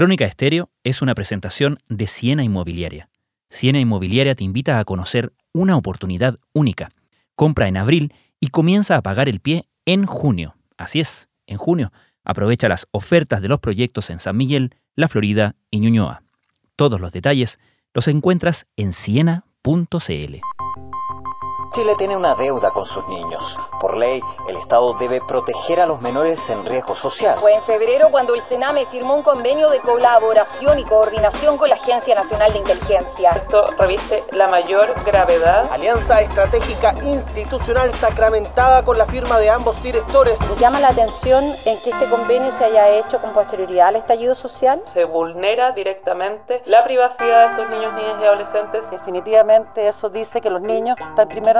Crónica Estéreo es una presentación de Siena Inmobiliaria. Siena Inmobiliaria te invita a conocer una oportunidad única. Compra en abril y comienza a pagar el pie en junio. Así es, en junio. Aprovecha las ofertas de los proyectos en San Miguel, La Florida y Ñuñoa. Todos los detalles los encuentras en siena.cl. Chile tiene una deuda con sus niños. Por ley, el Estado debe proteger a los menores en riesgo social. Fue en febrero cuando el Sename firmó un convenio de colaboración y coordinación con la Agencia Nacional de Inteligencia. Esto reviste la mayor gravedad. Alianza estratégica institucional sacramentada con la firma de ambos directores. Llama la atención en que este convenio se haya hecho con posterioridad al estallido social. Se vulnera directamente la privacidad de estos niños, niñas y adolescentes. Definitivamente eso dice que los niños están primero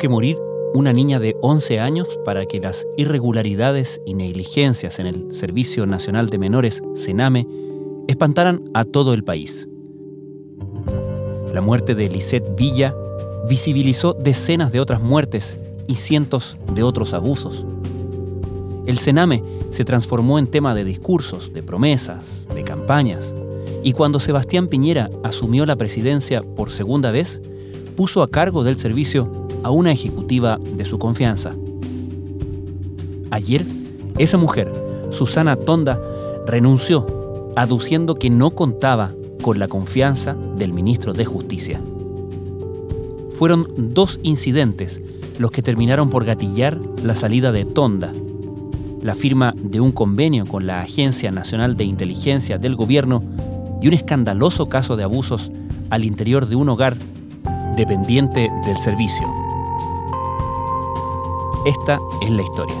Que morir una niña de 11 años para que las irregularidades y negligencias en el Servicio Nacional de Menores, SENAME, espantaran a todo el país. La muerte de Lisette Villa visibilizó decenas de otras muertes y cientos de otros abusos. El Sename se transformó en tema de discursos, de promesas, de campañas, y cuando Sebastián Piñera asumió la presidencia por segunda vez, puso a cargo del servicio a una ejecutiva de su confianza. Ayer, esa mujer, Susana Tonda, renunció, aduciendo que no contaba con la confianza del ministro de Justicia. Fueron dos incidentes los que terminaron por gatillar la salida de Tonda, la firma de un convenio con la Agencia Nacional de Inteligencia del Gobierno y un escandaloso caso de abusos al interior de un hogar dependiente del servicio. Esta es la historia.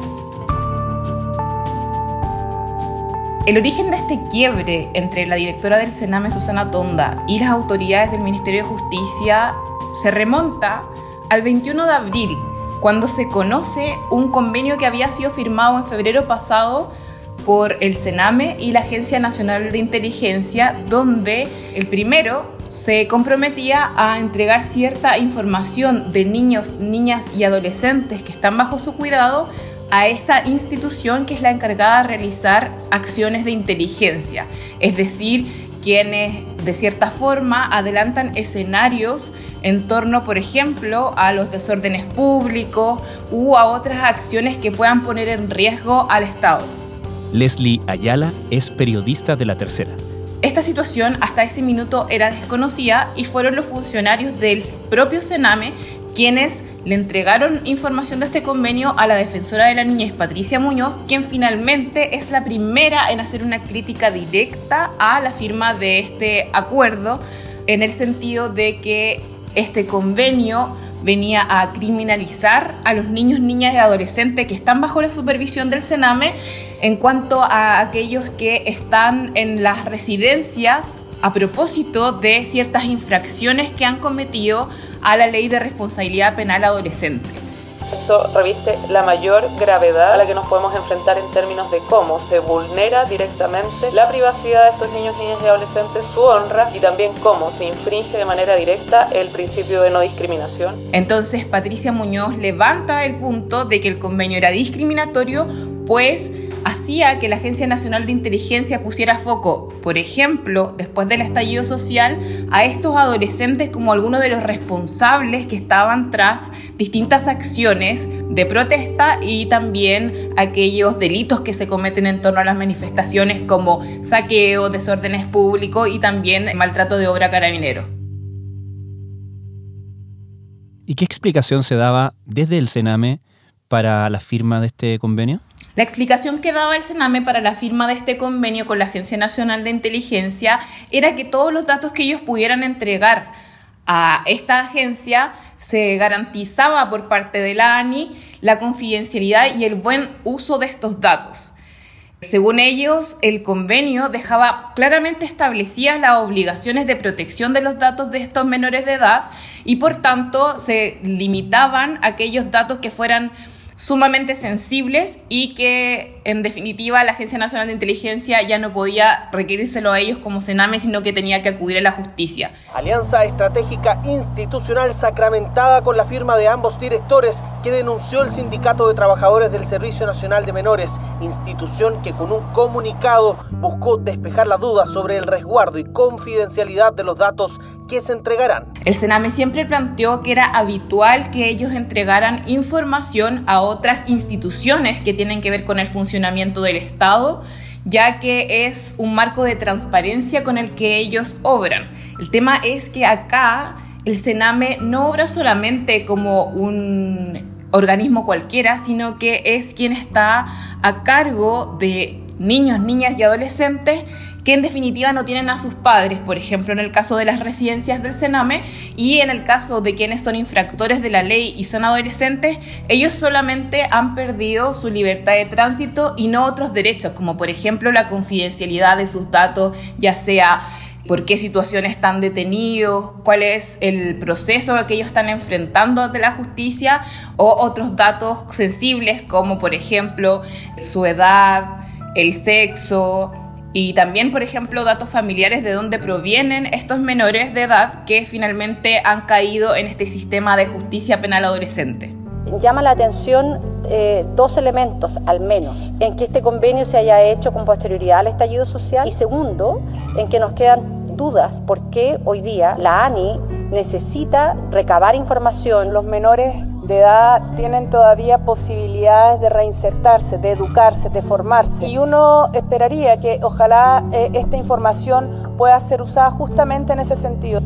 El origen de este quiebre entre la directora del Sename, Susana Tonda, y las autoridades del Ministerio de Justicia se remonta al 21 de abril, cuando se conoce un convenio que había sido firmado en febrero pasado por el Sename y la Agencia Nacional de Inteligencia, donde el primero se comprometía a entregar cierta información de niños, niñas y adolescentes que están bajo su cuidado a esta institución que es la encargada de realizar acciones de inteligencia, es decir, quienes de cierta forma adelantan escenarios en torno, por ejemplo, a los desórdenes públicos u a otras acciones que puedan poner en riesgo al Estado. Leslie Ayala es periodista de La Tercera. Esta situación hasta ese minuto era desconocida y fueron los funcionarios del propio Sename quienes le entregaron información de este convenio a la defensora de la niñez, Patricia Muñoz, quien finalmente es la primera en hacer una crítica directa a la firma de este acuerdo, en el sentido de que este convenio venía a criminalizar a los niños, niñas y adolescentes que están bajo la supervisión del Sename en cuanto a aquellos que están en las residencias a propósito de ciertas infracciones que han cometido a la ley de responsabilidad penal adolescente. Esto reviste la mayor gravedad a la que nos podemos enfrentar en términos de cómo se vulnera directamente la privacidad de estos niños, niñas y adolescentes, su honra y también cómo se infringe de manera directa el principio de no discriminación. Entonces Patricia Muñoz levanta el punto de que el convenio era discriminatorio, pues hacía que la Agencia Nacional de Inteligencia pusiera foco, por ejemplo, después del estallido social, a estos adolescentes como algunos de los responsables que estaban tras distintas acciones de protesta y también aquellos delitos que se cometen en torno a las manifestaciones como saqueo, desórdenes públicos y también maltrato de obra carabinero. ¿Y qué explicación se daba desde el Sename para la firma de este convenio? La explicación que daba el Sename para la firma de este convenio con la Agencia Nacional de Inteligencia era que todos los datos que ellos pudieran entregar a esta agencia se garantizaba por parte de la ANI la confidencialidad y el buen uso de estos datos. Según ellos, el convenio dejaba claramente establecidas las obligaciones de protección de los datos de estos menores de edad y por tanto se limitaban aquellos datos que fueran sumamente sensibles y que en definitiva la Agencia Nacional de Inteligencia ya no podía requerírselo a ellos como Sename, sino que tenía que acudir a la justicia. Alianza estratégica institucional sacramentada con la firma de ambos directores que denunció el Sindicato de Trabajadores del Servicio Nacional de Menores, institución que con un comunicado buscó despejar la duda sobre el resguardo y confidencialidad de los datos que se entregarán. El Sename siempre planteó que era habitual que ellos entregaran información a otras instituciones que tienen que ver con el funcionamiento del Estado, ya que es un marco de transparencia con el que ellos obran. El tema es que acá el Sename no obra solamente como un organismo cualquiera, sino que es quien está a cargo de niños, niñas y adolescentes que en definitiva no tienen a sus padres, por ejemplo, en el caso de las residencias del Sename y en el caso de quienes son infractores de la ley y son adolescentes, ellos solamente han perdido su libertad de tránsito y no otros derechos, como por ejemplo la confidencialidad de sus datos, ya sea por qué situación están detenidos, cuál es el proceso que ellos están enfrentando ante la justicia o otros datos sensibles como por ejemplo su edad, el sexo, y también, por ejemplo, datos familiares de dónde provienen estos menores de edad que finalmente han caído en este sistema de justicia penal adolescente. Llama la atención eh, dos elementos, al menos, en que este convenio se haya hecho con posterioridad al estallido social y segundo, en que nos quedan dudas por qué hoy día la ANI necesita recabar información. Los menores de edad tienen todavía posibilidades de reinsertarse, de educarse, de formarse. Y uno esperaría que ojalá eh, esta información pueda ser usada justamente en ese sentido.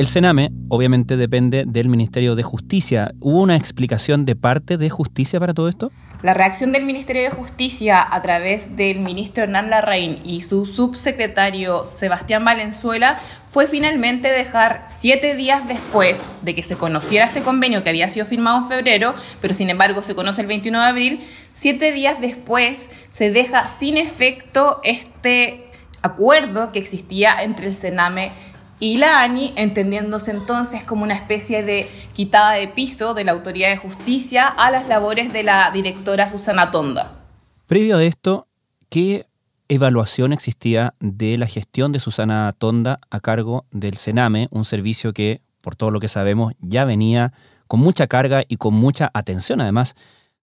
El Sename obviamente depende del Ministerio de Justicia. ¿Hubo una explicación de parte de Justicia para todo esto? La reacción del Ministerio de Justicia a través del ministro Hernán Larraín y su subsecretario Sebastián Valenzuela fue finalmente dejar siete días después de que se conociera este convenio que había sido firmado en febrero, pero sin embargo se conoce el 21 de abril, siete días después se deja sin efecto este acuerdo que existía entre el Sename y la ANI, entendiéndose entonces como una especie de quitada de piso de la Autoridad de Justicia a las labores de la directora Susana Tonda. Previo a esto, ¿qué evaluación existía de la gestión de Susana Tonda a cargo del Sename, un servicio que, por todo lo que sabemos, ya venía con mucha carga y con mucha atención además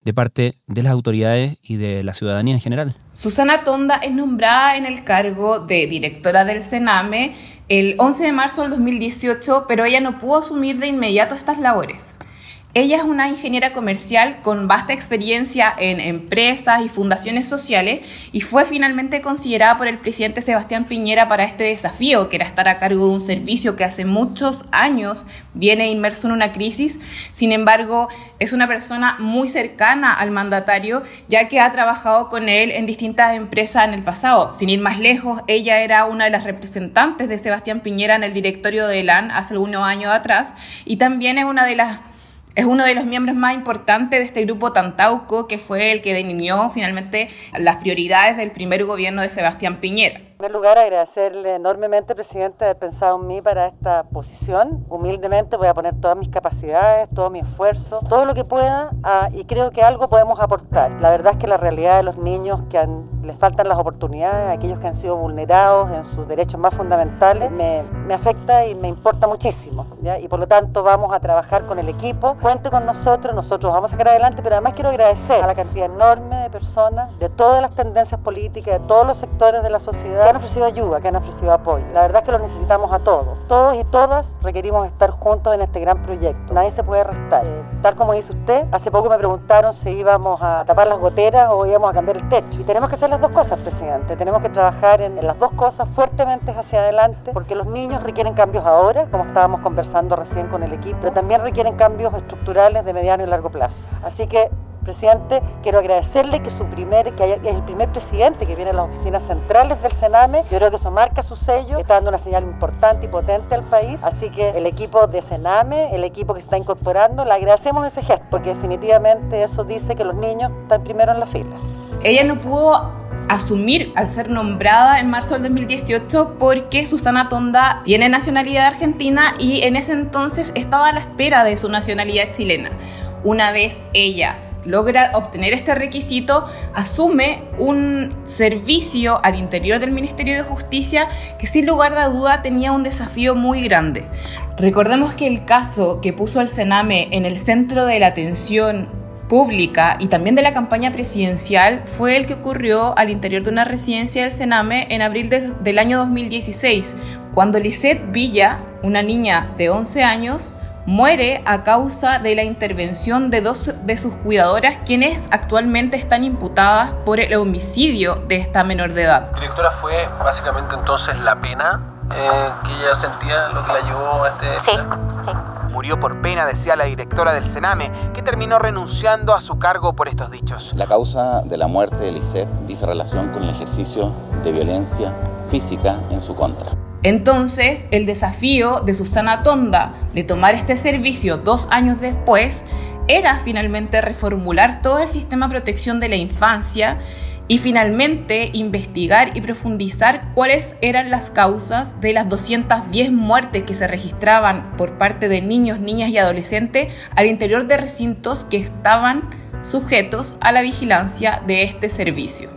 de parte de las autoridades y de la ciudadanía en general. Susana Tonda es nombrada en el cargo de directora del Sename el 11 de marzo del 2018, pero ella no pudo asumir de inmediato estas labores. Ella es una ingeniera comercial con vasta experiencia en empresas y fundaciones sociales y fue finalmente considerada por el presidente Sebastián Piñera para este desafío, que era estar a cargo de un servicio que hace muchos años viene inmerso en una crisis. Sin embargo, es una persona muy cercana al mandatario, ya que ha trabajado con él en distintas empresas en el pasado. Sin ir más lejos, ella era una de las representantes de Sebastián Piñera en el directorio de ELAN hace algunos años atrás y también es una de las es uno de los miembros más importantes de este grupo Tantauco, que fue el que delineó finalmente las prioridades del primer gobierno de Sebastián Piñera. En primer lugar, agradecerle enormemente, presidente, haber pensado en mí para esta posición. Humildemente voy a poner todas mis capacidades, todo mi esfuerzo, todo lo que pueda ah, y creo que algo podemos aportar. La verdad es que la realidad de los niños que les faltan las oportunidades, aquellos que han sido vulnerados en sus derechos más fundamentales, me, afecta y me importa muchísimo. Y por lo tanto vamos a trabajar con el equipo. Cuente con nosotros, nosotros vamos a sacar adelante, pero además quiero agradecer a la cantidad enorme de personas de todas las tendencias políticas, de todos los sectores de la sociedad que han ofrecido ayuda, que han ofrecido apoyo. La verdad es que lo necesitamos a todos. Todos y todas requerimos estar juntos en este gran proyecto. Nadie se puede restar. Eh, tal como dice usted, hace poco me preguntaron si íbamos a tapar las goteras o íbamos a cambiar el techo. Y tenemos que hacer las dos cosas, presidente. Tenemos que trabajar en, en las dos cosas fuertemente hacia adelante, porque los niños requieren cambios ahora, como estábamos conversando recién con el equipo, pero también requieren cambios estructurales de mediano y largo plazo. Así que Presidente, quiero agradecerle que es el primer presidente que viene a las oficinas centrales del Sename. Yo creo que eso marca su sello, está dando una señal importante y potente al país. Así que el equipo de Sename, el equipo que se está incorporando, le agradecemos ese gesto, porque definitivamente eso dice que los niños están primero en la fila. Ella no pudo asumir al ser nombrada en marzo del 2018 porque Susana Tonda tiene nacionalidad argentina y en ese entonces estaba a la espera de su nacionalidad chilena. Una vez ella logra obtener este requisito, asume un servicio al interior del Ministerio de Justicia que sin lugar a duda tenía un desafío muy grande. Recordemos que el caso que puso el Sename en el centro de la atención pública y también de la campaña presidencial fue el que ocurrió al interior de una residencia del Sename en abril del año 2016, cuando Lisette Villa, una niña de 11 años, muere a causa de la intervención de dos de sus cuidadoras, quienes actualmente están imputadas por el homicidio de esta menor de edad. Directora, fue básicamente entonces la pena eh, que ella sentía lo que la llevó a este... Sí, sí. Murió por pena, decía la directora del Sename, que terminó renunciando a su cargo por estos dichos. La causa de la muerte de Lisette dice relación con el ejercicio de violencia física en su contra. Entonces, el desafío de Susana Tonda de tomar este servicio dos años después era finalmente reformular todo el sistema de protección de la infancia y finalmente investigar y profundizar cuáles eran las causas de las 210 muertes que se registraban por parte de niños, niñas y adolescentes al interior de recintos que estaban sujetos a la vigilancia de este servicio.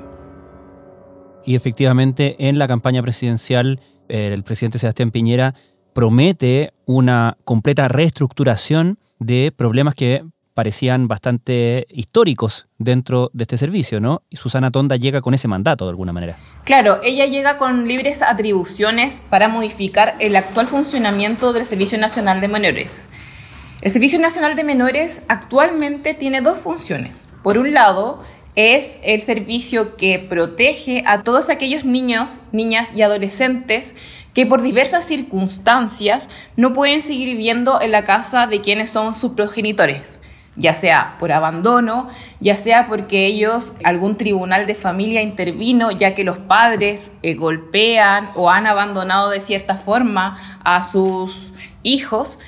Y efectivamente en la campaña presidencial el presidente Sebastián Piñera promete una completa reestructuración de problemas que parecían bastante históricos dentro de este servicio, ¿no? Y Susana Tonda llega con ese mandato de alguna manera. Claro, ella llega con libres atribuciones para modificar el actual funcionamiento del Servicio Nacional de Menores. El Servicio Nacional de Menores actualmente tiene dos funciones. Por un lado, es el servicio que protege a todos aquellos niños, niñas y adolescentes que por diversas circunstancias no pueden seguir viviendo en la casa de quienes son sus progenitores, ya sea por abandono, ya sea porque ellos, algún tribunal de familia intervino, ya que los padres eh, golpean o han abandonado de cierta forma a sus hijos,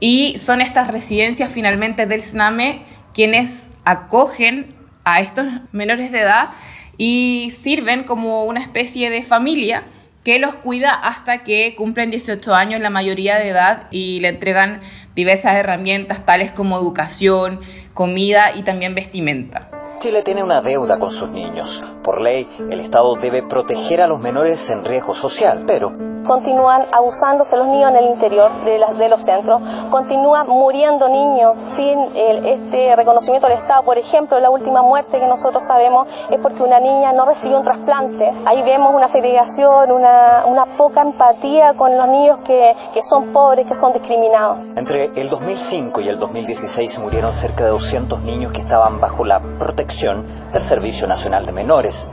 y son estas residencias finalmente del SNAME quienes acogen a estos menores de edad y sirven como una especie de familia que los cuida hasta que cumplen 18 años la mayoría de edad y le entregan diversas herramientas tales como educación, comida y también vestimenta. Chile tiene una deuda con sus niños. Por ley, el Estado debe proteger a los menores en riesgo social, pero continúan abusándose los niños en el interior de, los centros, continúan muriendo niños sin este reconocimiento del Estado. Por ejemplo, la última muerte que nosotros sabemos es porque una niña no recibió un trasplante. Ahí vemos una segregación, una, una poca empatía con los niños que, que son pobres, que son discriminados. Entre el 2005 y el 2016 murieron cerca de 200 niños que estaban bajo la protección del Servicio Nacional de Menores.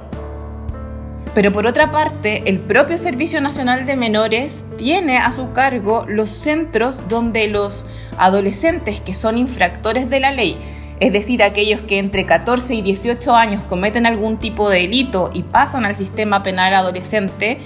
Pero por otra parte, el propio Servicio Nacional de Menores tiene a su cargo los centros donde los adolescentes que son infractores de la ley, es decir, aquellos que entre 14 y 18 años cometen algún tipo de delito y pasan al sistema penal adolescente,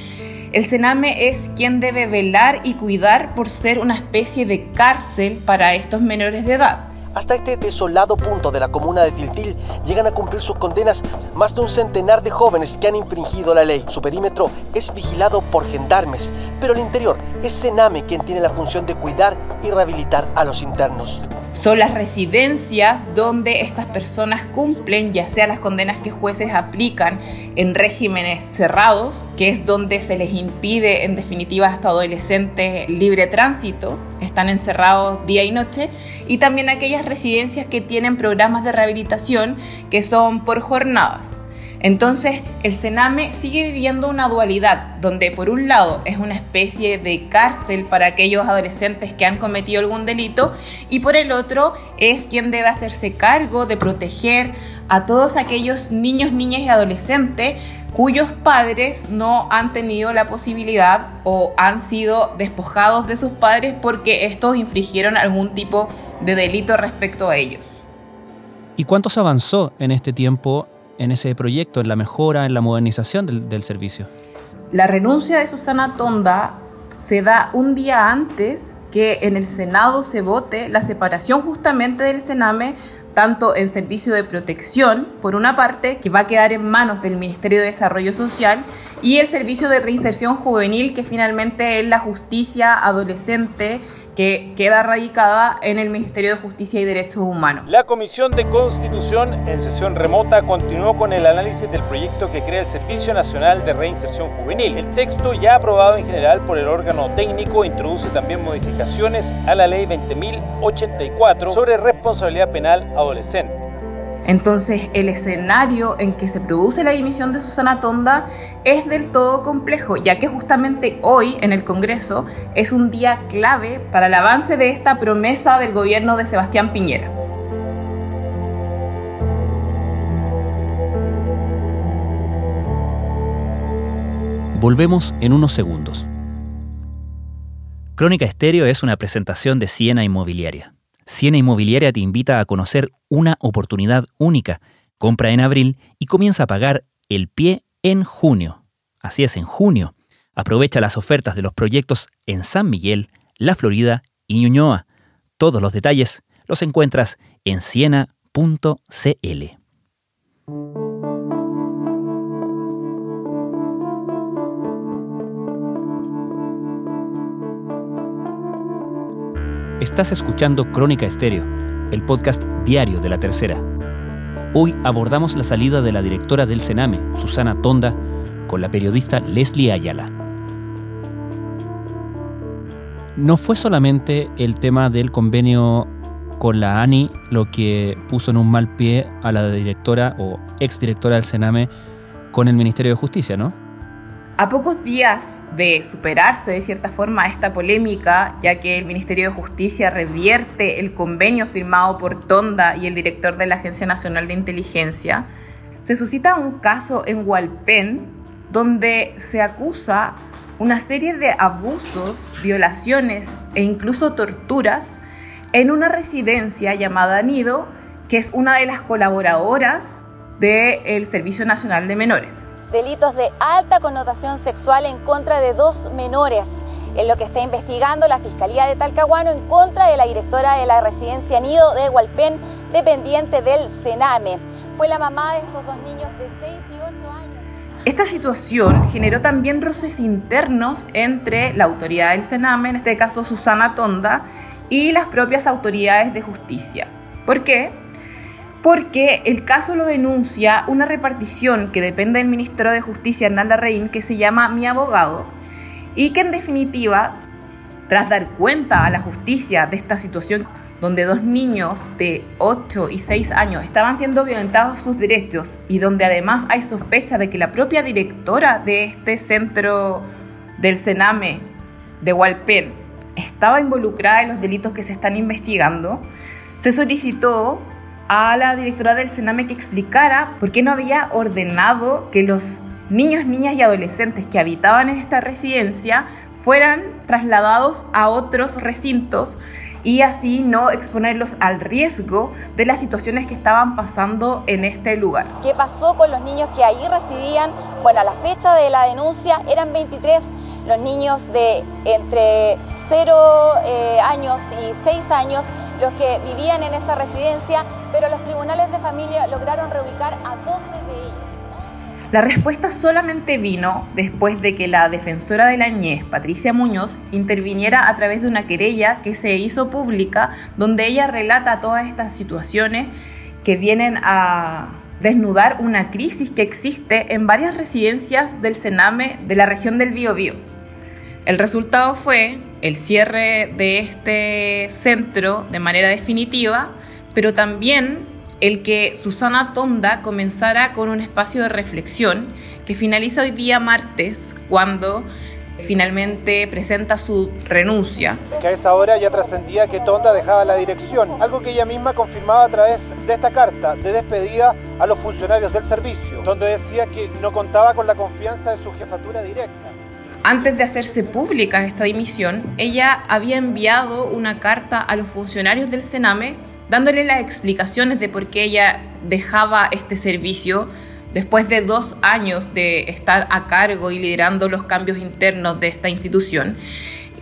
el Sename es quien debe velar y cuidar por ser una especie de cárcel para estos menores de edad. Hasta este desolado punto de la comuna de Tiltil llegan a cumplir sus condenas más de un centenar de jóvenes que han infringido la ley. Su perímetro es vigilado por gendarmes, pero el interior es Sename quien tiene la función de cuidar y rehabilitar a los internos. Son las residencias donde estas personas cumplen ya sea las condenas que jueces aplican en regímenes cerrados, que es donde se les impide en definitiva a estos adolescentes libre tránsito, están encerrados día y noche, y también aquellas residencias que tienen programas de rehabilitación que son por jornadas. Entonces, el Sename sigue viviendo una dualidad, donde por un lado es una especie de cárcel para aquellos adolescentes que han cometido algún delito, y por el otro es quien debe hacerse cargo de proteger a todos aquellos niños, niñas y adolescentes cuyos padres no han tenido la posibilidad o han sido despojados de sus padres porque estos infringieron algún tipo de delito respecto a ellos. ¿Y cuánto se avanzó en este tiempo en ese proyecto, en la mejora, en la modernización del, del servicio? La renuncia de Susana Tonda se da un día antes que en el Senado se vote la separación justamente del Sename tanto en servicio de protección, por una parte, que va a quedar en manos del Ministerio de Desarrollo Social, y el servicio de reinserción juvenil, que finalmente es la justicia adolescente que queda radicada en el Ministerio de Justicia y Derechos Humanos. La Comisión de Constitución en sesión remota continuó con el análisis del proyecto que crea el Servicio Nacional de Reinserción Juvenil. El texto ya aprobado en general por el órgano técnico introduce también modificaciones a la Ley 20.084 sobre responsabilidad penal adolescente. Entonces, el escenario en que se produce la dimisión de Susana Tonda es del todo complejo, ya que justamente hoy en el Congreso es un día clave para el avance de esta promesa del gobierno de Sebastián Piñera. Volvemos en unos segundos. Crónica Estéreo es una presentación de Siena Inmobiliaria. Siena Inmobiliaria te invita a conocer una oportunidad única. Compra en abril y comienza a pagar el pie en junio. Así es, en junio. Aprovecha las ofertas de los proyectos en San Miguel, La Florida y Ñuñoa. Todos los detalles los encuentras en siena.cl. Estás escuchando Crónica Estéreo, el podcast diario de la tercera. Hoy abordamos la salida de la directora del Sename, Susana Tonda, con la periodista Leslie Ayala. No fue solamente el tema del convenio con la ANI lo que puso en un mal pie a la directora o exdirectora del Sename con el Ministerio de Justicia, ¿no? A pocos días de superarse de cierta forma esta polémica, ya que el Ministerio de Justicia revierte el convenio firmado por Tonda y el director de la Agencia Nacional de Inteligencia, se suscita un caso en Hualpén donde se acusa una serie de abusos, violaciones e incluso torturas en una residencia llamada Nido, que es una de las colaboradoras del Servicio Nacional de Menores delitos de alta connotación sexual en contra de dos menores. Es lo que está investigando la Fiscalía de Talcahuano en contra de la directora de la residencia Nido de Hualpén, dependiente del Sename. Fue la mamá de estos dos niños de 6 y 8 años. Esta situación generó también roces internos entre la autoridad del Sename, en este caso Susana Tonda, y las propias autoridades de justicia. ¿Por qué? Porque el caso lo denuncia una repartición que depende del ministro de Justicia, Hernán Larraín, que se llama Mi Abogado, y que en definitiva, tras dar cuenta a la justicia de esta situación donde dos niños de 8 y 6 años estaban siendo violentados sus derechos y donde además hay sospecha de que la propia directora de este centro del Sename de Hualpén estaba involucrada en los delitos que se están investigando, se solicitó a la directora del Sename que explicara por qué no había ordenado que los niños, niñas y adolescentes que habitaban en esta residencia fueran trasladados a otros recintos y así no exponerlos al riesgo de las situaciones que estaban pasando en este lugar. ¿Qué pasó con los niños que ahí residían? Bueno, a la fecha de la denuncia eran 23 los niños de entre 0 eh, años y 6 años los que vivían en esa residencia, pero los tribunales de familia lograron reubicar a 12 de ellos. La respuesta solamente vino después de que la defensora de la niñez, Patricia Muñoz, interviniera a través de una querella que se hizo pública, donde ella relata todas estas situaciones que vienen a desnudar una crisis que existe en varias residencias del Sename de la región del Biobío. El resultado fue el cierre de este centro de manera definitiva, pero también el que Susana Tonda comenzara con un espacio de reflexión que finaliza hoy día martes cuando finalmente presenta su renuncia. Que a esa hora ya trascendía que Tonda dejaba la dirección, algo que ella misma confirmaba a través de esta carta de despedida a los funcionarios del servicio, donde decía que no contaba con la confianza de su jefatura directa. Antes de hacerse pública esta dimisión, ella había enviado una carta a los funcionarios del Sename dándole las explicaciones de por qué ella dejaba este servicio después de dos años de estar a cargo y liderando los cambios internos de esta institución.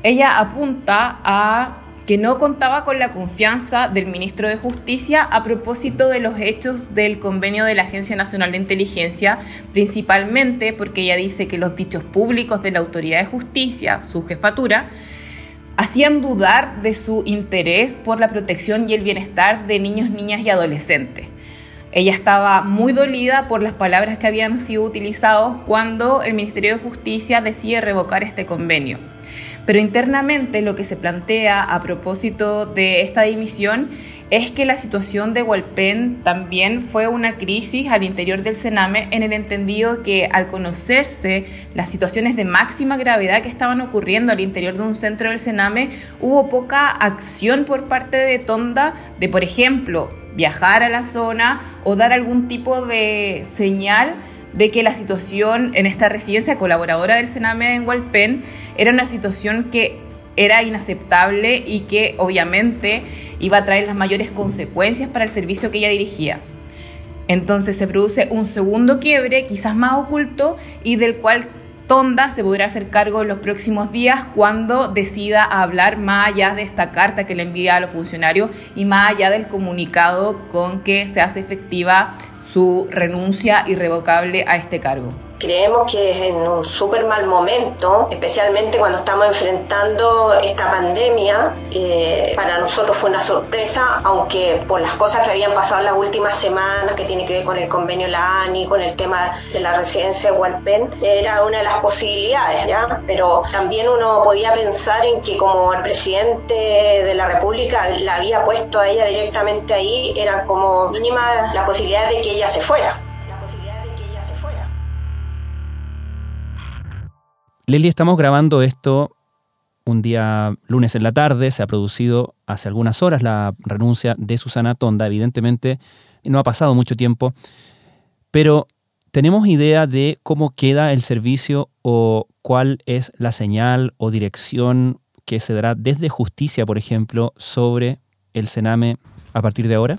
Ella apunta a que no contaba con la confianza del ministro de Justicia a propósito de los hechos del convenio de la Agencia Nacional de Inteligencia, principalmente porque ella dice que los dichos públicos de la Autoridad de Justicia, su jefatura, hacían dudar de su interés por la protección y el bienestar de niños, niñas y adolescentes. Ella estaba muy dolida por las palabras que habían sido utilizadas cuando el Ministerio de Justicia decide revocar este convenio. Pero internamente lo que se plantea a propósito de esta dimisión es que la situación de Hualpén también fue una crisis al interior del Sename en el entendido que al conocerse las situaciones de máxima gravedad que estaban ocurriendo al interior de un centro del Sename, hubo poca acción por parte de Tonda de, por ejemplo, viajar a la zona o dar algún tipo de señal de que la situación en esta residencia colaboradora del Sename en Hualpén era una situación que era inaceptable y que obviamente iba a traer las mayores consecuencias para el servicio que ella dirigía. Entonces se produce un segundo quiebre, quizás más oculto, y del cual Tonda se podrá hacer cargo en los próximos días cuando decida hablar más allá de esta carta que le envía a los funcionarios y más allá del comunicado con que se hace efectiva su renuncia irrevocable a este cargo. Creemos que es en un súper mal momento, especialmente cuando estamos enfrentando esta pandemia. Eh, para nosotros fue una sorpresa, aunque por las cosas que habían pasado en las últimas semanas, que tiene que ver con el convenio la ANI, con el tema de la residencia de Hualpén, era una de las posibilidades, ¿ya? Pero también uno podía pensar en que como el presidente de la República la había puesto a ella directamente ahí, era como mínima la posibilidad de que ella se fuera. Leli, estamos grabando esto un día lunes en la tarde, se ha producido hace algunas horas la renuncia de Susana Tonda, evidentemente no ha pasado mucho tiempo, pero ¿tenemos idea de cómo queda el servicio o cuál es la señal o dirección que se dará desde justicia, por ejemplo, sobre el Sename a partir de ahora?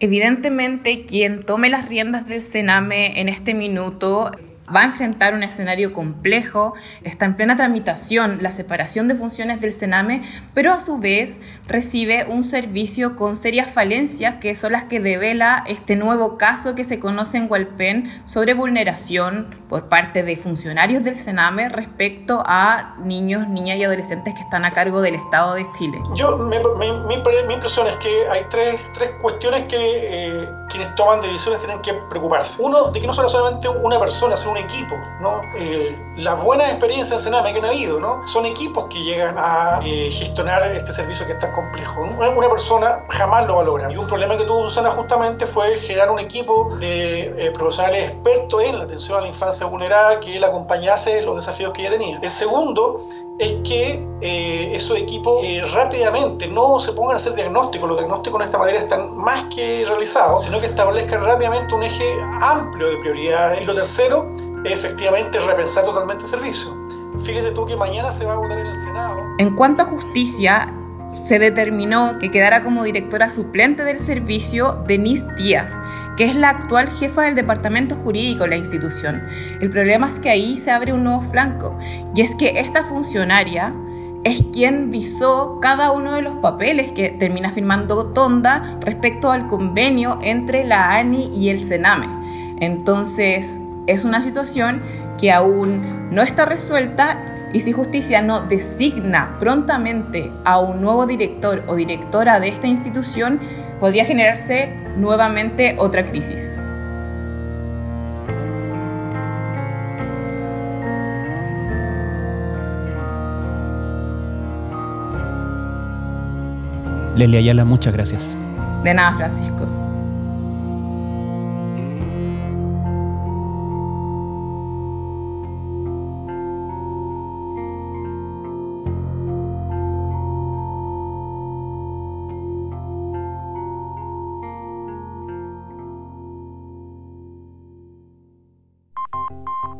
Evidentemente, quien tome las riendas del Sename en este minuto va a enfrentar un escenario complejo, está en plena tramitación la separación de funciones del Sename, pero a su vez recibe un servicio con serias falencias que son las que devela este nuevo caso que se conoce en Hualpén sobre vulneración por parte de funcionarios del Sename respecto a niños, niñas y adolescentes que están a cargo del Estado de Chile. Yo, mi, impresión es que hay tres, tres cuestiones que eh, quienes toman decisiones tienen que preocuparse. Uno, de que no solamente una persona, sino equipo, ¿no? Eh, las buenas experiencias en Sename que han habido, ¿no? Son equipos que llegan a eh, gestionar este servicio que es tan complejo. Una, persona jamás lo valora. Y un problema que tuvo Susana justamente fue generar un equipo de eh, profesionales expertos en la atención a la infancia vulnerada que la acompañase los desafíos que ella tenía. El segundo es que esos equipos rápidamente no se pongan a hacer diagnósticos, los diagnósticos en esta manera están más que realizados, sino que establezcan rápidamente un eje amplio de prioridades. Y lo tercero efectivamente repensar totalmente el servicio. Fíjate tú que mañana se va a votar en el Senado. En cuanto a justicia, se determinó que quedara como directora suplente del servicio Denise Díaz, que es la actual jefa del departamento jurídico de la institución. El problema es que ahí se abre un nuevo flanco, y es que esta funcionaria es quien visó cada uno de los papeles que termina firmando Tonda respecto al convenio entre la ANI y el Sename. Entonces, es una situación que aún no está resuelta y si justicia no designa prontamente a un nuevo director o directora de esta institución, podría generarse nuevamente otra crisis. Leslie Ayala, muchas gracias. De nada, Francisco.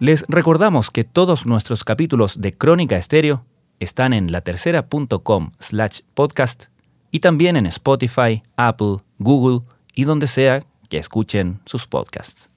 Les recordamos que todos nuestros capítulos de Crónica Estéreo están en latercera.com slash podcast y también en Spotify, Apple, Google y donde sea que escuchen sus podcasts.